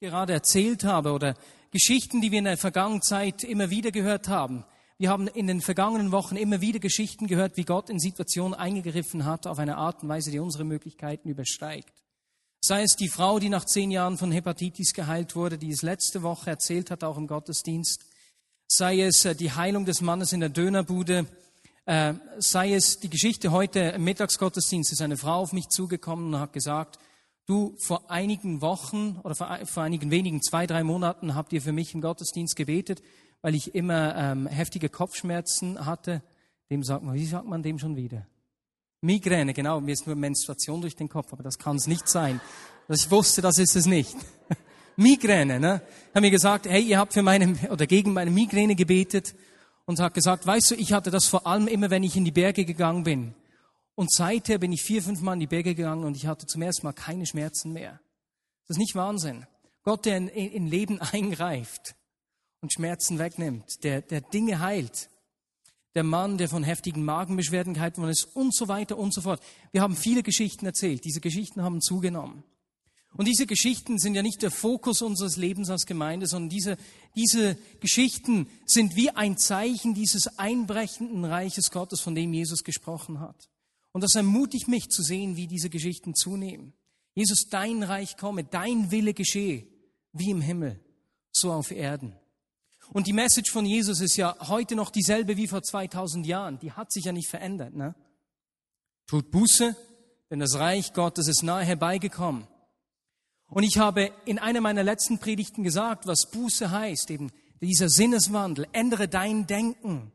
gerade erzählt habe oder Geschichten, die wir in der vergangenen Zeit immer wieder gehört haben. Wir haben in den vergangenen Wochen immer wieder Geschichten gehört, wie Gott in Situationen eingegriffen hat auf eine Art und Weise, die unsere Möglichkeiten übersteigt. Sei es die Frau, die nach zehn Jahren von Hepatitis geheilt wurde, die es letzte Woche erzählt hat, auch im Gottesdienst. Sei es äh, die Heilung des Mannes in der Dönerbude. Äh, sei es die Geschichte heute im Mittagsgottesdienst, ist eine Frau auf mich zugekommen und hat gesagt, du, vor einigen Wochen oder vor, vor einigen wenigen, zwei, drei Monaten habt ihr für mich im Gottesdienst gebetet, weil ich immer ähm, heftige Kopfschmerzen hatte. Dem sagt man, wie sagt man dem schon wieder? Migräne, genau, mir ist nur Menstruation durch den Kopf, aber das kann es nicht sein. Ich wusste, das ist es nicht. Migräne, ne? Haben mir gesagt, hey, ihr habt für meine oder gegen meine Migräne gebetet und hat gesagt, weißt du, ich hatte das vor allem immer, wenn ich in die Berge gegangen bin. Und seither bin ich vier, fünf Mal in die Berge gegangen und ich hatte zum ersten Mal keine Schmerzen mehr. Das ist nicht Wahnsinn. Gott, der in, in Leben eingreift und Schmerzen wegnimmt, der, der Dinge heilt der Mann, der von heftigen Magenbeschwerden gehalten worden ist und so weiter und so fort. Wir haben viele Geschichten erzählt. Diese Geschichten haben zugenommen. Und diese Geschichten sind ja nicht der Fokus unseres Lebens als Gemeinde, sondern diese, diese Geschichten sind wie ein Zeichen dieses einbrechenden Reiches Gottes, von dem Jesus gesprochen hat. Und das ermutigt mich zu sehen, wie diese Geschichten zunehmen. Jesus, dein Reich komme, dein Wille geschehe, wie im Himmel, so auf Erden. Und die Message von Jesus ist ja heute noch dieselbe wie vor 2000 Jahren. Die hat sich ja nicht verändert. Ne? Tut Buße, denn das Reich Gottes ist nahe herbeigekommen. Und ich habe in einer meiner letzten Predigten gesagt, was Buße heißt, eben dieser Sinneswandel. Ändere dein Denken.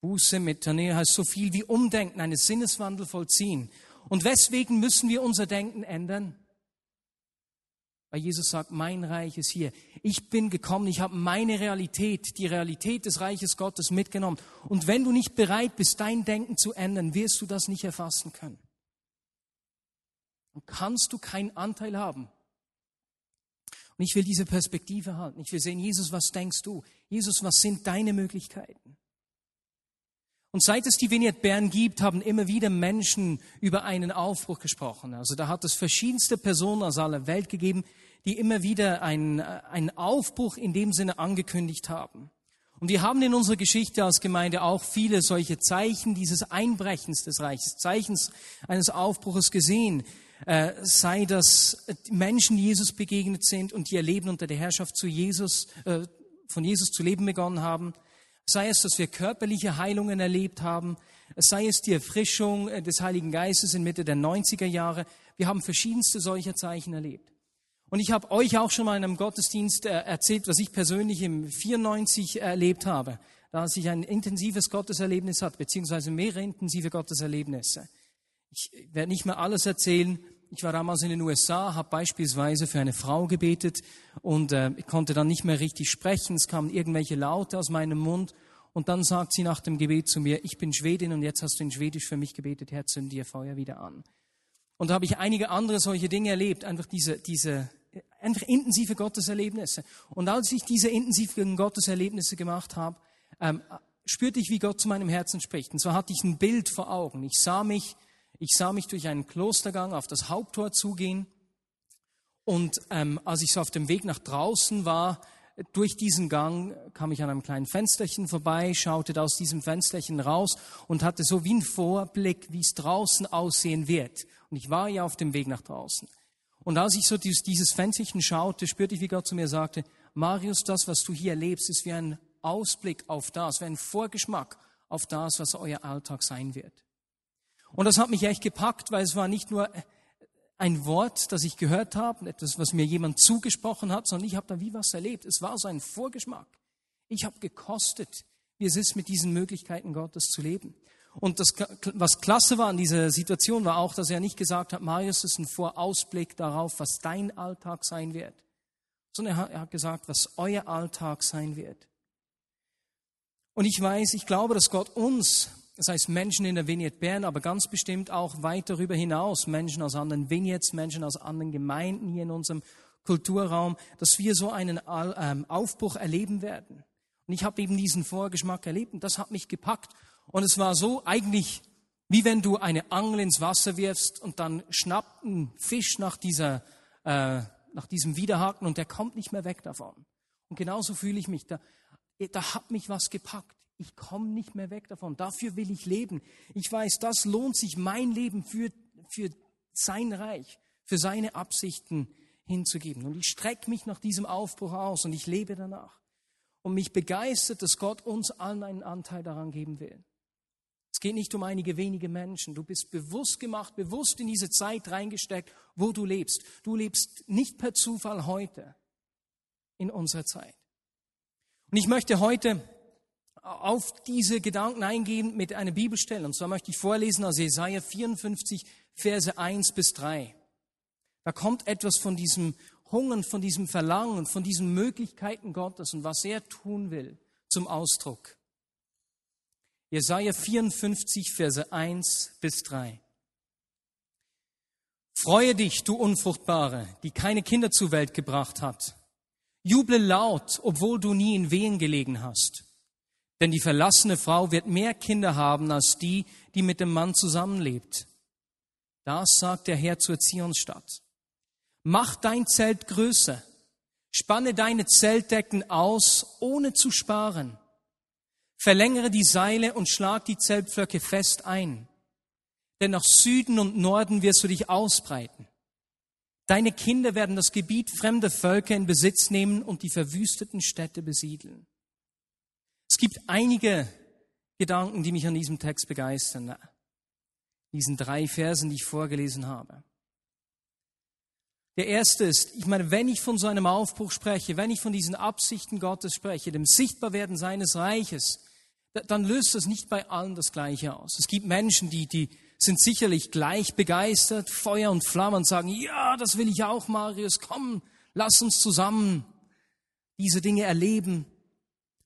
Buße mit Tanea heißt so viel wie Umdenken, einen Sinneswandel vollziehen. Und weswegen müssen wir unser Denken ändern? Weil Jesus sagt, mein Reich ist hier. Ich bin gekommen, ich habe meine Realität, die Realität des Reiches Gottes mitgenommen. Und wenn du nicht bereit bist, dein Denken zu ändern, wirst du das nicht erfassen können. Dann kannst du keinen Anteil haben. Und ich will diese Perspektive halten. Ich will sehen, Jesus, was denkst du? Jesus, was sind deine Möglichkeiten? Und seit es die Vignette Bern gibt, haben immer wieder Menschen über einen Aufbruch gesprochen. Also da hat es verschiedenste Personen aus aller Welt gegeben, die immer wieder einen, einen Aufbruch in dem Sinne angekündigt haben. Und wir haben in unserer Geschichte als Gemeinde auch viele solche Zeichen dieses Einbrechens des Reiches, Zeichens eines Aufbruches gesehen. Äh, sei das Menschen, die Jesus begegnet sind und die ihr Leben unter der Herrschaft zu Jesus, äh, von Jesus zu leben begonnen haben sei es, dass wir körperliche Heilungen erlebt haben, sei es die Erfrischung äh, des Heiligen Geistes in Mitte der 90er Jahre. Wir haben verschiedenste solcher Zeichen erlebt. Und ich habe euch auch schon mal in einem Gottesdienst äh, erzählt, was ich persönlich im 94 erlebt habe, da ich ein intensives Gotteserlebnis hatte, beziehungsweise mehrere intensive Gotteserlebnisse. Ich werde nicht mehr alles erzählen, ich war damals in den USA, habe beispielsweise für eine Frau gebetet und äh, konnte dann nicht mehr richtig sprechen. Es kamen irgendwelche Laute aus meinem Mund und dann sagt sie nach dem Gebet zu mir, ich bin Schwedin und jetzt hast du in Schwedisch für mich gebetet, Herr, zünd dir Feuer wieder an. Und da habe ich einige andere solche Dinge erlebt, einfach diese, diese einfach intensive Gotteserlebnisse. Und als ich diese intensiven Gotteserlebnisse gemacht habe, ähm, spürte ich, wie Gott zu meinem Herzen spricht. Und zwar hatte ich ein Bild vor Augen. Ich sah mich ich sah mich durch einen Klostergang auf das Haupttor zugehen und ähm, als ich so auf dem Weg nach draußen war, durch diesen Gang kam ich an einem kleinen Fensterchen vorbei, schaute aus diesem Fensterchen raus und hatte so wie einen Vorblick, wie es draußen aussehen wird. Und ich war ja auf dem Weg nach draußen. Und als ich so dieses Fensterchen schaute, spürte ich, wie Gott zu mir sagte, Marius, das, was du hier erlebst, ist wie ein Ausblick auf das, wie ein Vorgeschmack auf das, was euer Alltag sein wird. Und das hat mich echt gepackt, weil es war nicht nur ein Wort, das ich gehört habe, etwas, was mir jemand zugesprochen hat, sondern ich habe da wie was erlebt. Es war so ein Vorgeschmack. Ich habe gekostet, wie es ist, mit diesen Möglichkeiten Gottes zu leben. Und das, was klasse war an dieser Situation, war auch, dass er nicht gesagt hat, Marius ist ein Vorausblick darauf, was dein Alltag sein wird, sondern er hat gesagt, was euer Alltag sein wird. Und ich weiß, ich glaube, dass Gott uns das heißt Menschen in der Vignette Bern, aber ganz bestimmt auch weit darüber hinaus, Menschen aus anderen Vignettes, Menschen aus anderen Gemeinden hier in unserem Kulturraum, dass wir so einen ähm, Aufbruch erleben werden. Und ich habe eben diesen Vorgeschmack erlebt und das hat mich gepackt. Und es war so eigentlich, wie wenn du eine Angel ins Wasser wirfst und dann schnappt ein Fisch nach dieser, äh, nach diesem Widerhaken und der kommt nicht mehr weg davon. Und genauso fühle ich mich. Da, da hat mich was gepackt. Ich komme nicht mehr weg davon. Dafür will ich leben. Ich weiß, das lohnt sich, mein Leben für, für sein Reich, für seine Absichten hinzugeben. Und ich strecke mich nach diesem Aufbruch aus und ich lebe danach. Und mich begeistert, dass Gott uns allen einen Anteil daran geben will. Es geht nicht um einige wenige Menschen. Du bist bewusst gemacht, bewusst in diese Zeit reingesteckt, wo du lebst. Du lebst nicht per Zufall heute in unserer Zeit. Und ich möchte heute auf diese Gedanken eingehen mit einer Bibelstelle. Und zwar möchte ich vorlesen aus Jesaja 54, Verse 1 bis 3. Da kommt etwas von diesem Hungern, von diesem Verlangen, von diesen Möglichkeiten Gottes und was er tun will zum Ausdruck. Jesaja 54, Verse 1 bis 3. Freue dich, du Unfruchtbare, die keine Kinder zur Welt gebracht hat. Juble laut, obwohl du nie in Wehen gelegen hast. Denn die verlassene Frau wird mehr Kinder haben als die, die mit dem Mann zusammenlebt. Das sagt der Herr zur Zionsstadt. Mach dein Zelt größer. Spanne deine Zeltdecken aus, ohne zu sparen. Verlängere die Seile und schlag die Zeltpflöcke fest ein. Denn nach Süden und Norden wirst du dich ausbreiten. Deine Kinder werden das Gebiet fremder Völker in Besitz nehmen und die verwüsteten Städte besiedeln. Es gibt einige Gedanken, die mich an diesem Text begeistern. Diesen drei Versen, die ich vorgelesen habe. Der erste ist, ich meine, wenn ich von so einem Aufbruch spreche, wenn ich von diesen Absichten Gottes spreche, dem Sichtbarwerden seines Reiches, dann löst das nicht bei allen das Gleiche aus. Es gibt Menschen, die, die sind sicherlich gleich begeistert, Feuer und Flamme und sagen, ja, das will ich auch, Marius, komm, lass uns zusammen diese Dinge erleben.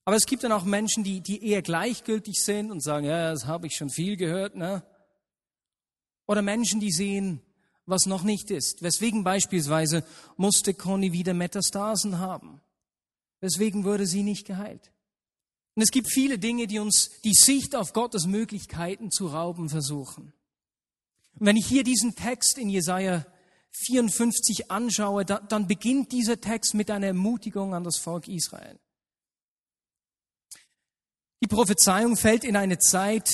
Aber es gibt dann auch Menschen, die, die eher gleichgültig sind und sagen, ja, das habe ich schon viel gehört. Ne? Oder Menschen, die sehen, was noch nicht ist. Weswegen beispielsweise musste Conny wieder Metastasen haben. Weswegen wurde sie nicht geheilt. Und es gibt viele Dinge, die uns die Sicht auf Gottes Möglichkeiten zu rauben versuchen. Und wenn ich hier diesen Text in Jesaja 54 anschaue, dann beginnt dieser Text mit einer Ermutigung an das Volk Israel. Die Prophezeiung fällt in eine Zeit,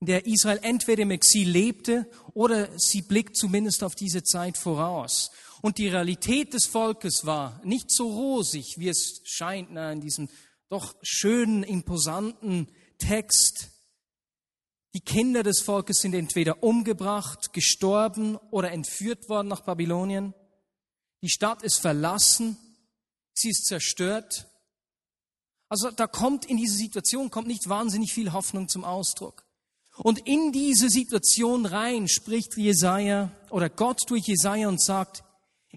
in der Israel entweder im Exil lebte oder sie blickt zumindest auf diese Zeit voraus. Und die Realität des Volkes war nicht so rosig, wie es scheint in diesem doch schönen, imposanten Text. Die Kinder des Volkes sind entweder umgebracht, gestorben oder entführt worden nach Babylonien. Die Stadt ist verlassen, sie ist zerstört. Also da kommt in diese Situation kommt nicht wahnsinnig viel Hoffnung zum Ausdruck. Und in diese Situation rein spricht Jesaja oder Gott durch Jesaja und sagt,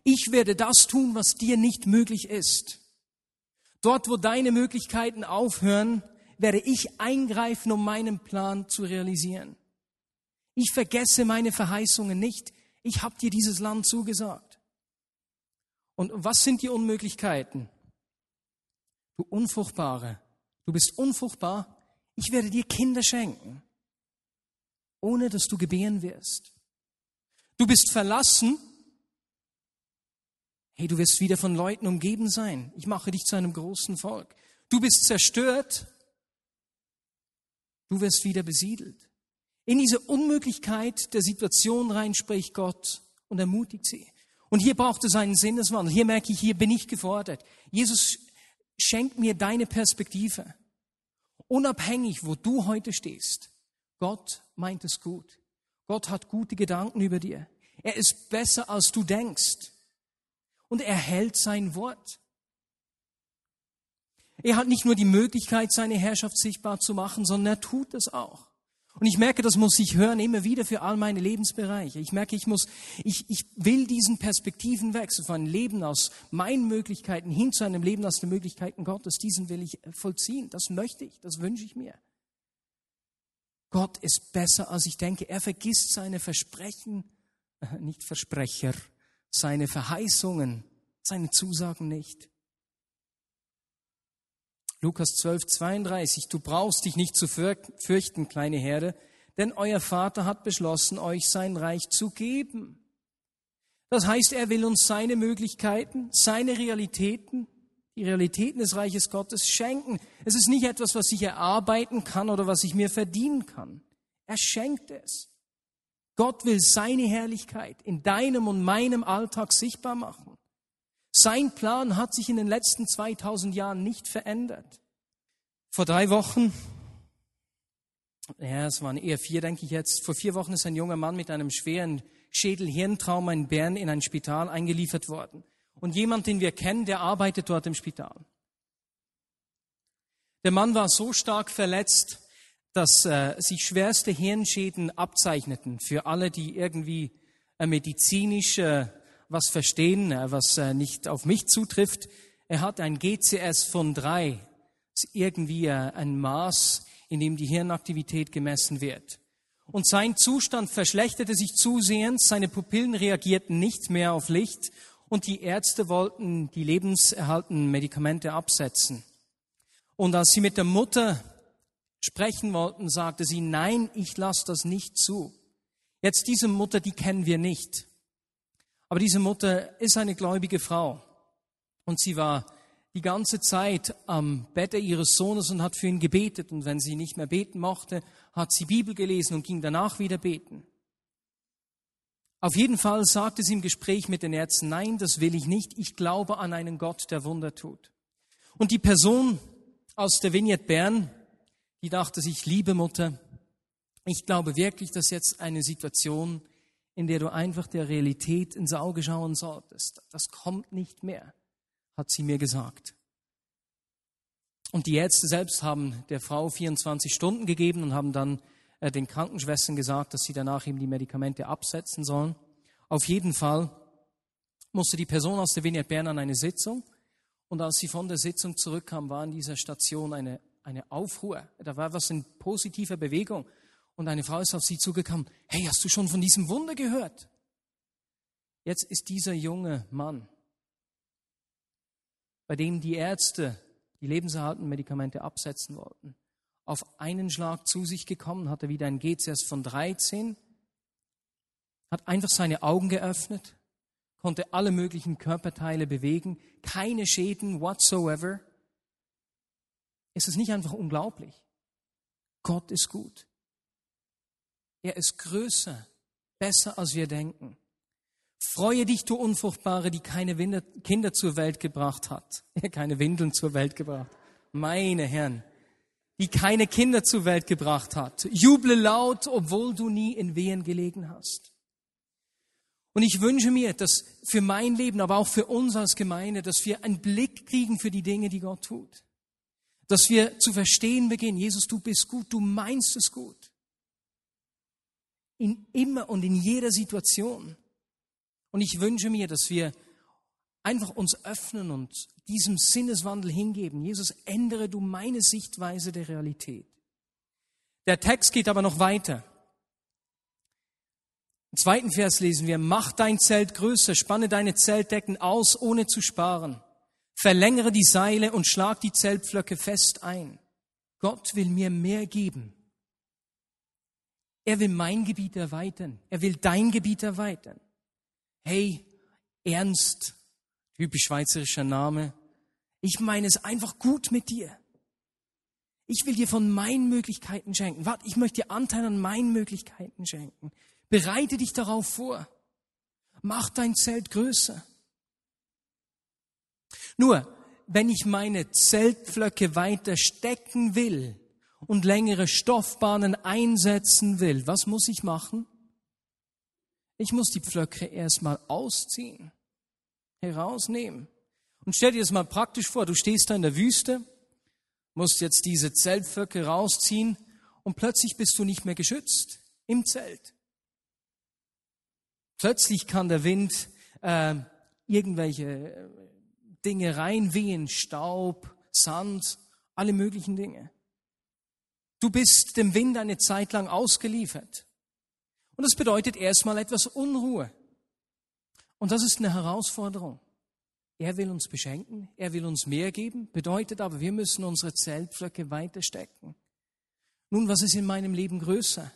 ich werde das tun, was dir nicht möglich ist. Dort, wo deine Möglichkeiten aufhören, werde ich eingreifen, um meinen Plan zu realisieren. Ich vergesse meine Verheißungen nicht. Ich habe dir dieses Land zugesagt. Und was sind die Unmöglichkeiten? Du Unfruchtbare, du bist unfruchtbar. Ich werde dir Kinder schenken, ohne dass du gebären wirst. Du bist verlassen Hey, du wirst wieder von Leuten umgeben sein. Ich mache dich zu einem großen Volk. Du bist zerstört. Du wirst wieder besiedelt. In diese Unmöglichkeit der Situation rein spricht Gott und ermutigt sie. Und hier braucht es einen Sinneswandel. Hier merke ich, hier bin ich gefordert. Jesus schenkt mir deine Perspektive. Unabhängig, wo du heute stehst. Gott meint es gut. Gott hat gute Gedanken über dir. Er ist besser, als du denkst und er hält sein Wort. Er hat nicht nur die Möglichkeit, seine Herrschaft sichtbar zu machen, sondern er tut es auch. Und ich merke, das muss ich hören immer wieder für all meine Lebensbereiche. Ich merke, ich muss, ich, ich will diesen Perspektivenwechsel von Leben aus meinen Möglichkeiten hin zu einem Leben aus den Möglichkeiten Gottes. Diesen will ich vollziehen. Das möchte ich. Das wünsche ich mir. Gott ist besser, als ich denke. Er vergisst seine Versprechen, nicht Versprecher, seine Verheißungen, seine Zusagen nicht. Lukas 12, 32, du brauchst dich nicht zu fürchten, kleine Herde, denn euer Vater hat beschlossen, euch sein Reich zu geben. Das heißt, er will uns seine Möglichkeiten, seine Realitäten, die Realitäten des Reiches Gottes schenken. Es ist nicht etwas, was ich erarbeiten kann oder was ich mir verdienen kann. Er schenkt es. Gott will seine Herrlichkeit in deinem und meinem Alltag sichtbar machen. Sein Plan hat sich in den letzten 2000 Jahren nicht verändert. Vor drei Wochen, ja, es waren eher vier, denke ich jetzt, vor vier Wochen ist ein junger Mann mit einem schweren Schädel-Hirntrauma in Bern in ein Spital eingeliefert worden. Und jemand, den wir kennen, der arbeitet dort im Spital. Der Mann war so stark verletzt, dass äh, sich schwerste Hirnschäden abzeichneten für alle, die irgendwie äh, medizinisch äh, was verstehen, äh, was äh, nicht auf mich zutrifft. Er hat ein GCS von drei, das ist irgendwie äh, ein Maß, in dem die Hirnaktivität gemessen wird. Und sein Zustand verschlechterte sich zusehends, seine Pupillen reagierten nicht mehr auf Licht und die Ärzte wollten die lebenserhaltenden Medikamente absetzen. Und als sie mit der Mutter sprechen wollten, sagte sie, nein, ich lasse das nicht zu. Jetzt diese Mutter, die kennen wir nicht. Aber diese Mutter ist eine gläubige Frau. Und sie war die ganze Zeit am Bett ihres Sohnes und hat für ihn gebetet. Und wenn sie nicht mehr beten mochte, hat sie Bibel gelesen und ging danach wieder beten. Auf jeden Fall sagte sie im Gespräch mit den Ärzten, nein, das will ich nicht. Ich glaube an einen Gott, der Wunder tut. Und die Person aus der Vignette Bern, die dachte sich, liebe Mutter, ich glaube wirklich, dass jetzt eine Situation, in der du einfach der Realität ins Auge schauen solltest, das kommt nicht mehr, hat sie mir gesagt. Und die Ärzte selbst haben der Frau 24 Stunden gegeben und haben dann äh, den Krankenschwestern gesagt, dass sie danach eben die Medikamente absetzen sollen. Auf jeden Fall musste die Person aus der Vignette Bern an eine Sitzung und als sie von der Sitzung zurückkam, war in dieser Station eine eine Aufruhr. Da war was in positiver Bewegung. Und eine Frau ist auf sie zugekommen. Hey, hast du schon von diesem Wunder gehört? Jetzt ist dieser junge Mann, bei dem die Ärzte die lebenserhaltenden Medikamente absetzen wollten, auf einen Schlag zu sich gekommen, hatte wieder ein GCS von 13, hat einfach seine Augen geöffnet, konnte alle möglichen Körperteile bewegen, keine Schäden whatsoever. Ist es nicht einfach unglaublich? Gott ist gut. Er ist größer, besser als wir denken. Freue dich, du Unfruchtbare, die keine Kinder zur Welt gebracht hat. keine Windeln zur Welt gebracht. Meine Herren. Die keine Kinder zur Welt gebracht hat. Juble laut, obwohl du nie in Wehen gelegen hast. Und ich wünsche mir, dass für mein Leben, aber auch für uns als Gemeinde, dass wir einen Blick kriegen für die Dinge, die Gott tut dass wir zu verstehen beginnen, Jesus, du bist gut, du meinst es gut. In immer und in jeder Situation. Und ich wünsche mir, dass wir einfach uns öffnen und diesem Sinneswandel hingeben. Jesus, ändere du meine Sichtweise der Realität. Der Text geht aber noch weiter. Im zweiten Vers lesen wir, mach dein Zelt größer, spanne deine Zeltdecken aus, ohne zu sparen. Verlängere die Seile und schlag die Zeltpflöcke fest ein. Gott will mir mehr geben. Er will mein Gebiet erweitern. Er will dein Gebiet erweitern. Hey, Ernst, typisch schweizerischer Name. Ich meine es einfach gut mit dir. Ich will dir von meinen Möglichkeiten schenken. Warte, ich möchte dir Anteil an meinen Möglichkeiten schenken. Bereite dich darauf vor. Mach dein Zelt größer. Nur, wenn ich meine Zeltpflöcke weiter stecken will und längere Stoffbahnen einsetzen will, was muss ich machen? Ich muss die Pflöcke erstmal ausziehen, herausnehmen. Und stell dir das mal praktisch vor, du stehst da in der Wüste, musst jetzt diese Zeltpflöcke rausziehen und plötzlich bist du nicht mehr geschützt im Zelt. Plötzlich kann der Wind äh, irgendwelche Dinge reinwehen, Staub, Sand, alle möglichen Dinge. Du bist dem Wind eine Zeit lang ausgeliefert. Und das bedeutet erstmal etwas Unruhe. Und das ist eine Herausforderung. Er will uns beschenken, er will uns mehr geben, bedeutet aber, wir müssen unsere Zeltpflöcke weiter stecken. Nun, was ist in meinem Leben größer?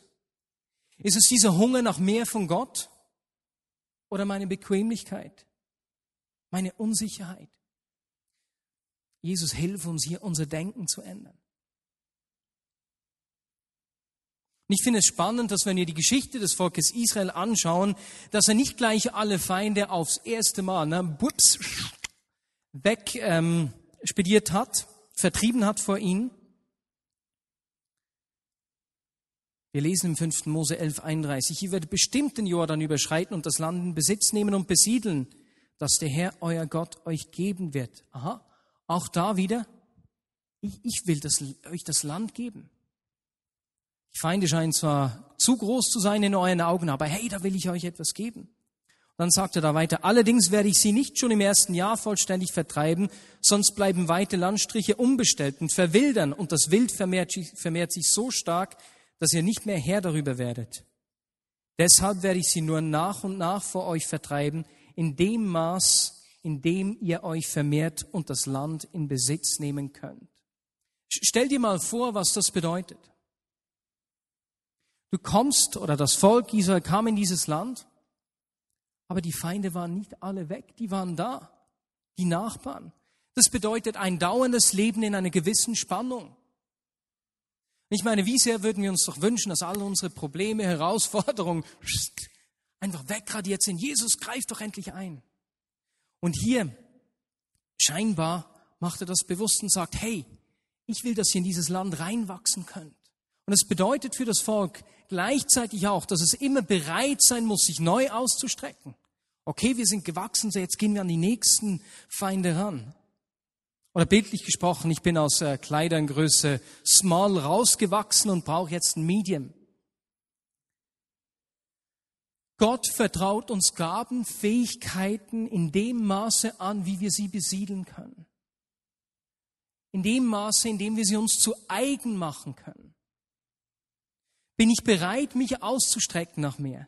Ist es dieser Hunger nach mehr von Gott? oder meine Bequemlichkeit, meine Unsicherheit. Jesus, hilf uns hier, unser Denken zu ändern. Und ich finde es spannend, dass wenn wir die Geschichte des Volkes Israel anschauen, dass er nicht gleich alle Feinde aufs erste Mal, ne, bups, weg ähm, spediert hat, vertrieben hat vor ihnen. Wir lesen im 5. Mose 11, 31, ihr werdet bestimmt den Jordan überschreiten und das Land in Besitz nehmen und besiedeln, das der Herr, euer Gott, euch geben wird. Aha, auch da wieder, ich, ich will das, euch das Land geben. Die Feinde scheinen zwar zu groß zu sein in euren Augen, aber hey, da will ich euch etwas geben. Und dann sagt er da weiter, allerdings werde ich sie nicht schon im ersten Jahr vollständig vertreiben, sonst bleiben weite Landstriche unbestellt und verwildern und das Wild vermehrt, vermehrt sich so stark, dass ihr nicht mehr Herr darüber werdet. Deshalb werde ich sie nur nach und nach vor euch vertreiben, in dem Maß, in dem ihr euch vermehrt und das Land in Besitz nehmen könnt. Stell dir mal vor, was das bedeutet. Du kommst oder das Volk Israel kam in dieses Land, aber die Feinde waren nicht alle weg, die waren da, die Nachbarn. Das bedeutet ein dauerndes Leben in einer gewissen Spannung. Ich meine, wie sehr würden wir uns doch wünschen, dass alle unsere Probleme, Herausforderungen einfach wegradiert sind. Jesus greift doch endlich ein. Und hier scheinbar macht er das bewusst und sagt, hey, ich will, dass ihr in dieses Land reinwachsen könnt. Und es bedeutet für das Volk gleichzeitig auch, dass es immer bereit sein muss, sich neu auszustrecken. Okay, wir sind gewachsen, so jetzt gehen wir an die nächsten Feinde ran. Oder bildlich gesprochen, ich bin aus äh, Kleiderngröße small rausgewachsen und brauche jetzt ein Medium. Gott vertraut uns Gaben, Fähigkeiten in dem Maße an, wie wir sie besiedeln können. In dem Maße, in dem wir sie uns zu eigen machen können. Bin ich bereit, mich auszustrecken nach mehr?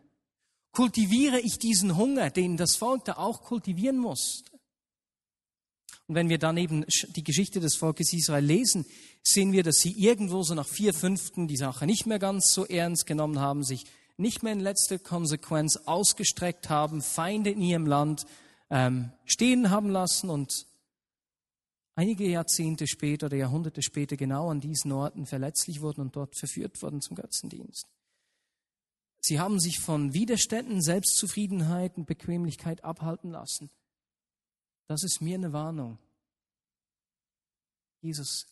Kultiviere ich diesen Hunger, den das Volk da auch kultivieren muss? Und wenn wir dann eben die Geschichte des Volkes Israel lesen, sehen wir, dass sie irgendwo so nach vier Fünften die Sache nicht mehr ganz so ernst genommen haben, sich nicht mehr in letzter Konsequenz ausgestreckt haben, Feinde in ihrem Land ähm, stehen haben lassen und einige Jahrzehnte später oder Jahrhunderte später genau an diesen Orten verletzlich wurden und dort verführt wurden zum Götzendienst. Sie haben sich von Widerständen, Selbstzufriedenheit und Bequemlichkeit abhalten lassen. Das ist mir eine Warnung. Jesus,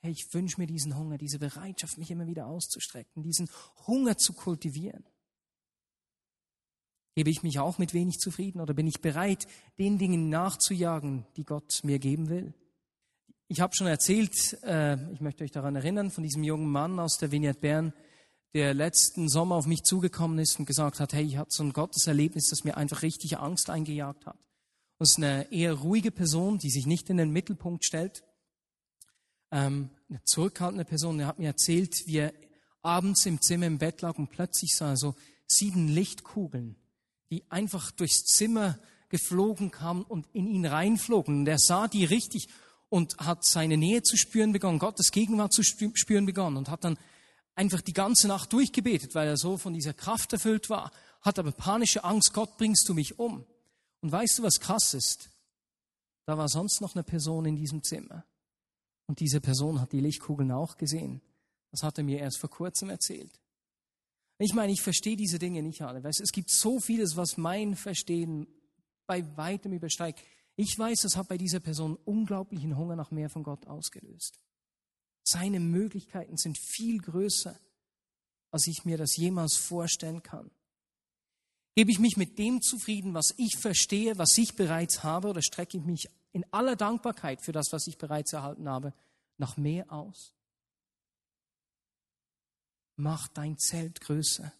hey, ich wünsche mir diesen Hunger, diese Bereitschaft, mich immer wieder auszustrecken, diesen Hunger zu kultivieren. Gebe ich mich auch mit wenig zufrieden oder bin ich bereit, den Dingen nachzujagen, die Gott mir geben will? Ich habe schon erzählt, äh, ich möchte euch daran erinnern, von diesem jungen Mann aus der Vignette Bern, der letzten Sommer auf mich zugekommen ist und gesagt hat, hey, ich hatte so ein Gotteserlebnis, das mir einfach richtig Angst eingejagt hat. Das ist eine eher ruhige Person, die sich nicht in den Mittelpunkt stellt. Ähm, eine zurückhaltende Person, der hat mir erzählt, wie er abends im Zimmer im Bett lag und plötzlich sah er so sieben Lichtkugeln, die einfach durchs Zimmer geflogen kamen und in ihn reinflogen. Und er sah die richtig und hat seine Nähe zu spüren begonnen, Gottes Gegenwart zu spüren begonnen und hat dann einfach die ganze Nacht durchgebetet, weil er so von dieser Kraft erfüllt war, hat aber panische Angst, Gott bringst du mich um. Und weißt du, was krass ist? Da war sonst noch eine Person in diesem Zimmer. Und diese Person hat die Lichtkugeln auch gesehen. Das hat er mir erst vor kurzem erzählt. Ich meine, ich verstehe diese Dinge nicht alle. Weißt, es gibt so vieles, was mein Verstehen bei weitem übersteigt. Ich weiß, das hat bei dieser Person unglaublichen Hunger nach mehr von Gott ausgelöst. Seine Möglichkeiten sind viel größer, als ich mir das jemals vorstellen kann. Gebe ich mich mit dem zufrieden, was ich verstehe, was ich bereits habe, oder strecke ich mich in aller Dankbarkeit für das, was ich bereits erhalten habe, nach mehr aus? Mach dein Zelt größer.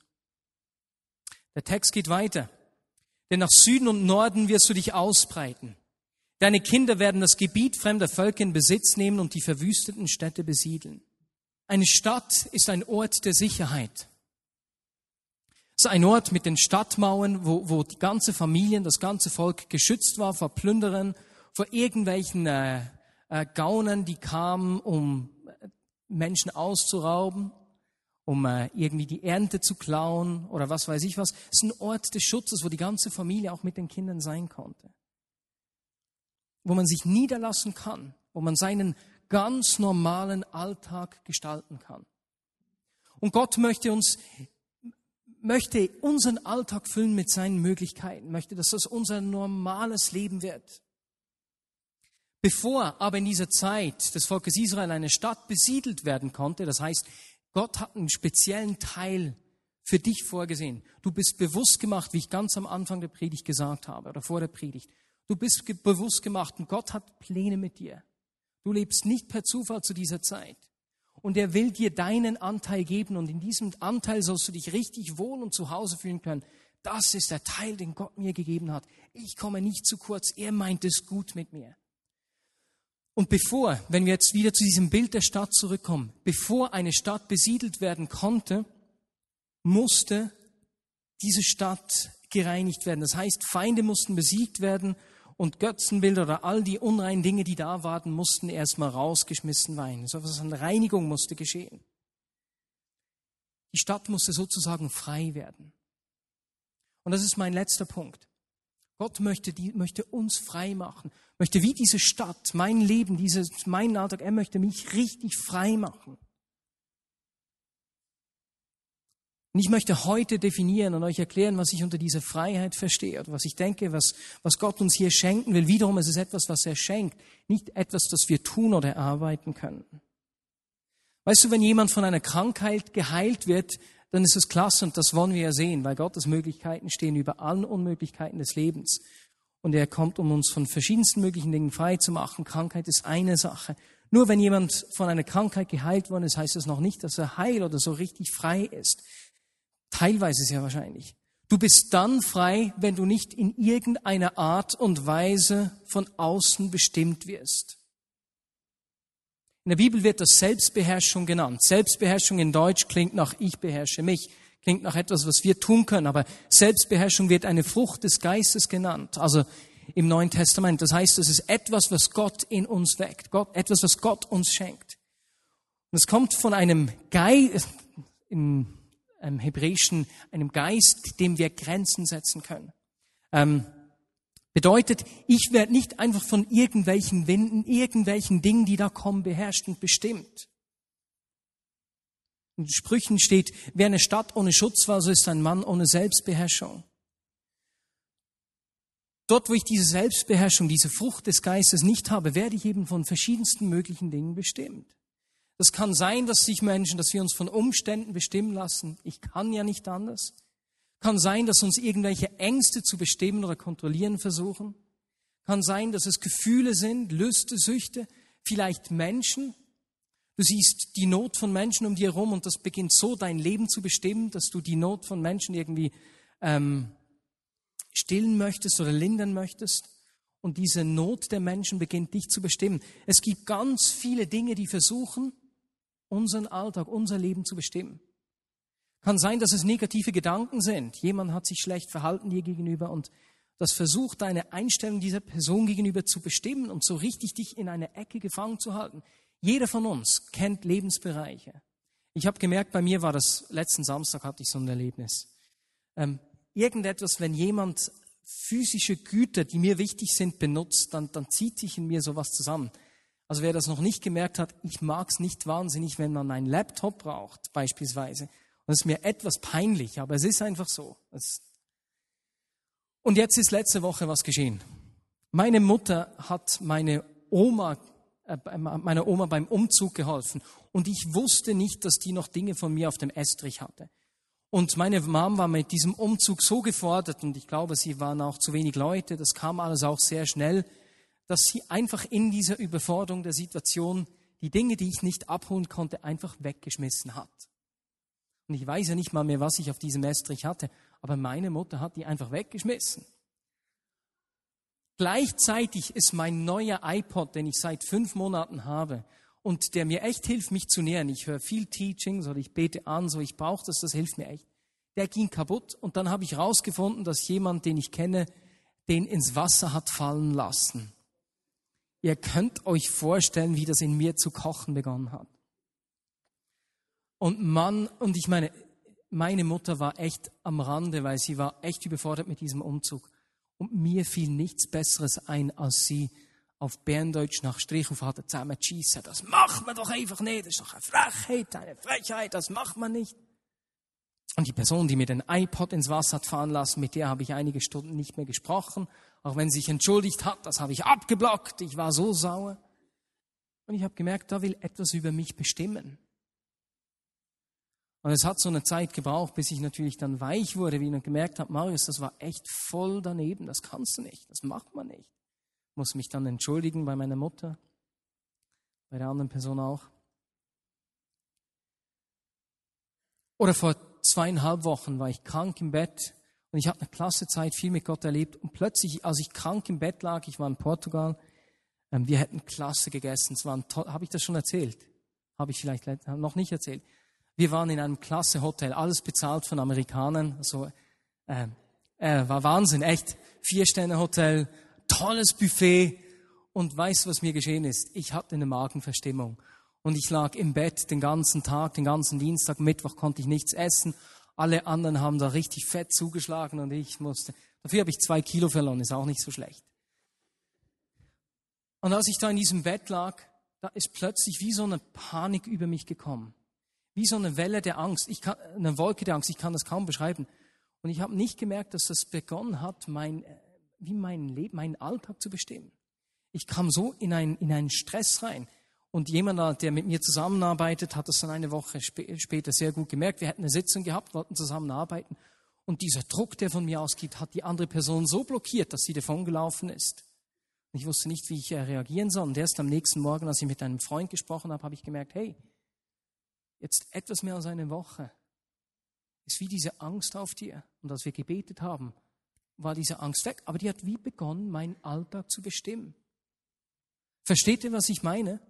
Der Text geht weiter. Denn nach Süden und Norden wirst du dich ausbreiten. Deine Kinder werden das Gebiet fremder Völker in Besitz nehmen und die verwüsteten Städte besiedeln. Eine Stadt ist ein Ort der Sicherheit. Es ist ein Ort mit den Stadtmauern, wo, wo die ganze Familie, das ganze Volk geschützt war vor Plünderern, vor irgendwelchen äh, äh, Gaunern, die kamen, um Menschen auszurauben, um äh, irgendwie die Ernte zu klauen oder was weiß ich was. Es ist ein Ort des Schutzes, wo die ganze Familie auch mit den Kindern sein konnte. Wo man sich niederlassen kann, wo man seinen ganz normalen Alltag gestalten kann. Und Gott möchte uns, möchte unseren Alltag füllen mit seinen Möglichkeiten, möchte, dass das unser normales Leben wird. Bevor aber in dieser Zeit des Volkes Israel eine Stadt besiedelt werden konnte, das heißt, Gott hat einen speziellen Teil für dich vorgesehen. Du bist bewusst gemacht, wie ich ganz am Anfang der Predigt gesagt habe oder vor der Predigt. Du bist bewusst gemacht und Gott hat Pläne mit dir. Du lebst nicht per Zufall zu dieser Zeit. Und er will dir deinen Anteil geben und in diesem Anteil sollst du dich richtig wohl und zu Hause fühlen können. Das ist der Teil, den Gott mir gegeben hat. Ich komme nicht zu kurz. Er meint es gut mit mir. Und bevor, wenn wir jetzt wieder zu diesem Bild der Stadt zurückkommen, bevor eine Stadt besiedelt werden konnte, musste diese Stadt gereinigt werden. Das heißt, Feinde mussten besiegt werden und Götzenbilder oder all die unreinen Dinge, die da waren, mussten erstmal rausgeschmissen werden. So etwas an Reinigung musste geschehen. Die Stadt musste sozusagen frei werden. Und das ist mein letzter Punkt. Gott möchte, die, möchte uns frei machen, möchte wie diese Stadt, mein Leben, dieses, mein Alltag, er möchte mich richtig frei machen. Und ich möchte heute definieren und euch erklären, was ich unter dieser Freiheit verstehe oder was ich denke, was, was Gott uns hier schenken will. Wiederum ist es etwas, was er schenkt, nicht etwas, das wir tun oder erarbeiten können. Weißt du, wenn jemand von einer Krankheit geheilt wird, dann ist es klasse und das wollen wir ja sehen, weil Gottes Möglichkeiten stehen über allen Unmöglichkeiten des Lebens. Und er kommt, um uns von verschiedensten möglichen Dingen frei zu machen. Krankheit ist eine Sache. Nur wenn jemand von einer Krankheit geheilt worden ist, heißt das noch nicht, dass er heil oder so richtig frei ist. Teilweise sehr wahrscheinlich. Du bist dann frei, wenn du nicht in irgendeiner Art und Weise von außen bestimmt wirst. In der Bibel wird das Selbstbeherrschung genannt. Selbstbeherrschung in Deutsch klingt nach ich beherrsche mich, klingt nach etwas, was wir tun können, aber Selbstbeherrschung wird eine Frucht des Geistes genannt. Also im Neuen Testament. Das heißt, es ist etwas, was Gott in uns weckt, Gott, etwas, was Gott uns schenkt. Und es kommt von einem Geist, im Hebräischen, einem Geist, dem wir Grenzen setzen können. Ähm, Bedeutet, ich werde nicht einfach von irgendwelchen Winden, irgendwelchen Dingen, die da kommen, beherrscht und bestimmt. In Sprüchen steht, wer eine Stadt ohne Schutz war, so ist ein Mann ohne Selbstbeherrschung. Dort, wo ich diese Selbstbeherrschung, diese Frucht des Geistes nicht habe, werde ich eben von verschiedensten möglichen Dingen bestimmt. Das kann sein, dass sich Menschen, dass wir uns von Umständen bestimmen lassen. Ich kann ja nicht anders. Kann sein, dass uns irgendwelche Ängste zu bestimmen oder kontrollieren versuchen. Kann sein, dass es Gefühle sind, Lüste, Süchte, vielleicht Menschen. Du siehst die Not von Menschen um dir herum und das beginnt so dein Leben zu bestimmen, dass du die Not von Menschen irgendwie ähm, stillen möchtest oder lindern möchtest. Und diese Not der Menschen beginnt dich zu bestimmen. Es gibt ganz viele Dinge, die versuchen, unseren Alltag, unser Leben zu bestimmen. Kann sein, dass es negative Gedanken sind. Jemand hat sich schlecht verhalten dir gegenüber und das versucht, deine Einstellung dieser Person gegenüber zu bestimmen und so richtig dich in eine Ecke gefangen zu halten. Jeder von uns kennt Lebensbereiche. Ich habe gemerkt, bei mir war das, letzten Samstag hatte ich so ein Erlebnis. Ähm, irgendetwas, wenn jemand physische Güter, die mir wichtig sind, benutzt, dann, dann zieht sich in mir sowas zusammen. Also wer das noch nicht gemerkt hat, ich mag es nicht wahnsinnig, wenn man meinen Laptop braucht, beispielsweise. Das ist mir etwas peinlich, aber es ist einfach so. Und jetzt ist letzte Woche was geschehen. Meine Mutter hat meine Oma, äh, meiner Oma beim Umzug geholfen und ich wusste nicht, dass die noch Dinge von mir auf dem Estrich hatte. Und meine Mom war mit diesem Umzug so gefordert und ich glaube, sie waren auch zu wenig Leute, das kam alles auch sehr schnell, dass sie einfach in dieser Überforderung der Situation die Dinge, die ich nicht abholen konnte, einfach weggeschmissen hat. Und ich weiß ja nicht mal mehr, was ich auf diesem Estrich hatte, aber meine Mutter hat die einfach weggeschmissen. Gleichzeitig ist mein neuer iPod, den ich seit fünf Monaten habe und der mir echt hilft, mich zu nähern. Ich höre viel Teachings oder ich bete an, so ich brauche das, das hilft mir echt. Der ging kaputt und dann habe ich herausgefunden, dass jemand, den ich kenne, den ins Wasser hat fallen lassen. Ihr könnt euch vorstellen, wie das in mir zu kochen begonnen hat. Und Mann, und ich meine, meine Mutter war echt am Rande, weil sie war echt überfordert mit diesem Umzug. Und mir fiel nichts Besseres ein, als sie auf Berndeutsch nach Strichhof zusammen zu schiessen. Das macht man doch einfach nicht. Das ist doch eine Frechheit, eine Frechheit. Das macht man nicht. Und die Person, die mir den iPod ins Wasser hat fahren lassen, mit der habe ich einige Stunden nicht mehr gesprochen. Auch wenn sie sich entschuldigt hat, das habe ich abgeblockt. Ich war so sauer. Und ich habe gemerkt, da will etwas über mich bestimmen. Und es hat so eine Zeit gebraucht, bis ich natürlich dann weich wurde, wie ich gemerkt habe, Marius, das war echt voll daneben, das kannst du nicht, das macht man nicht. Ich muss mich dann entschuldigen bei meiner Mutter, bei der anderen Person auch. Oder vor zweieinhalb Wochen war ich krank im Bett und ich habe eine klasse Zeit, viel mit Gott erlebt. Und plötzlich, als ich krank im Bett lag, ich war in Portugal, ähm, wir hätten klasse gegessen. Es waren toll. Habe ich das schon erzählt? Habe ich vielleicht noch nicht erzählt. Wir waren in einem klasse Hotel, alles bezahlt von Amerikanern. Also, äh, äh, war Wahnsinn, echt. Vier-Sterne-Hotel, tolles Buffet. Und weißt du, was mir geschehen ist? Ich hatte eine Magenverstimmung. Und ich lag im Bett den ganzen Tag, den ganzen Dienstag, Mittwoch konnte ich nichts essen. Alle anderen haben da richtig fett zugeschlagen und ich musste. Dafür habe ich zwei Kilo verloren, ist auch nicht so schlecht. Und als ich da in diesem Bett lag, da ist plötzlich wie so eine Panik über mich gekommen wie so eine Welle der Angst, ich kann, eine Wolke der Angst, ich kann das kaum beschreiben. Und ich habe nicht gemerkt, dass das begonnen hat, mein, äh, wie mein Leben, meinen Alltag zu bestimmen. Ich kam so in, ein, in einen Stress rein. Und jemand, der mit mir zusammenarbeitet, hat das dann eine Woche später sehr gut gemerkt. Wir hätten eine Sitzung gehabt, wollten zusammenarbeiten. Und dieser Druck, der von mir ausgeht, hat die andere Person so blockiert, dass sie davongelaufen ist. Ich wusste nicht, wie ich reagieren soll. Und erst am nächsten Morgen, als ich mit einem Freund gesprochen habe, habe ich gemerkt, hey, jetzt etwas mehr als eine Woche, ist wie diese Angst auf dir. Und als wir gebetet haben, war diese Angst weg. Aber die hat wie begonnen, meinen Alltag zu bestimmen. Versteht ihr, was ich meine?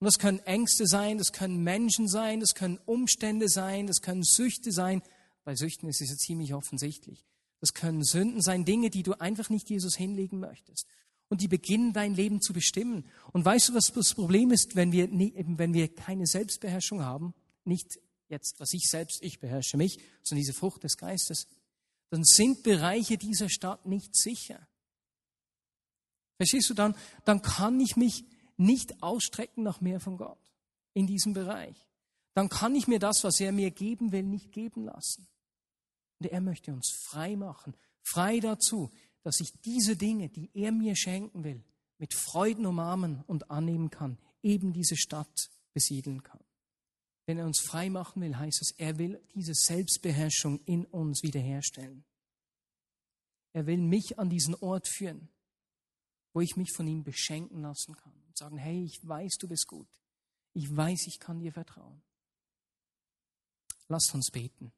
Und das können Ängste sein, das können Menschen sein, das können Umstände sein, das können Süchte sein. Bei Süchten ist es ja ziemlich offensichtlich. Das können Sünden sein, Dinge, die du einfach nicht Jesus hinlegen möchtest und die beginnen dein Leben zu bestimmen. Und weißt du, was das Problem ist, wenn wir, wenn wir keine Selbstbeherrschung haben? Nicht jetzt, was ich selbst, ich beherrsche mich, sondern diese Frucht des Geistes. Dann sind Bereiche dieser Stadt nicht sicher. Verstehst du dann? Dann kann ich mich nicht ausstrecken nach mehr von Gott in diesem Bereich. Dann kann ich mir das, was er mir geben will, nicht geben lassen. Und er möchte uns frei machen, frei dazu, dass ich diese Dinge, die er mir schenken will, mit Freuden umarmen und annehmen kann, eben diese Stadt besiedeln kann. Wenn er uns frei machen will, heißt es, er will diese Selbstbeherrschung in uns wiederherstellen. Er will mich an diesen Ort führen, wo ich mich von ihm beschenken lassen kann und sagen, hey, ich weiß, du bist gut. Ich weiß, ich kann dir vertrauen. Lasst uns beten.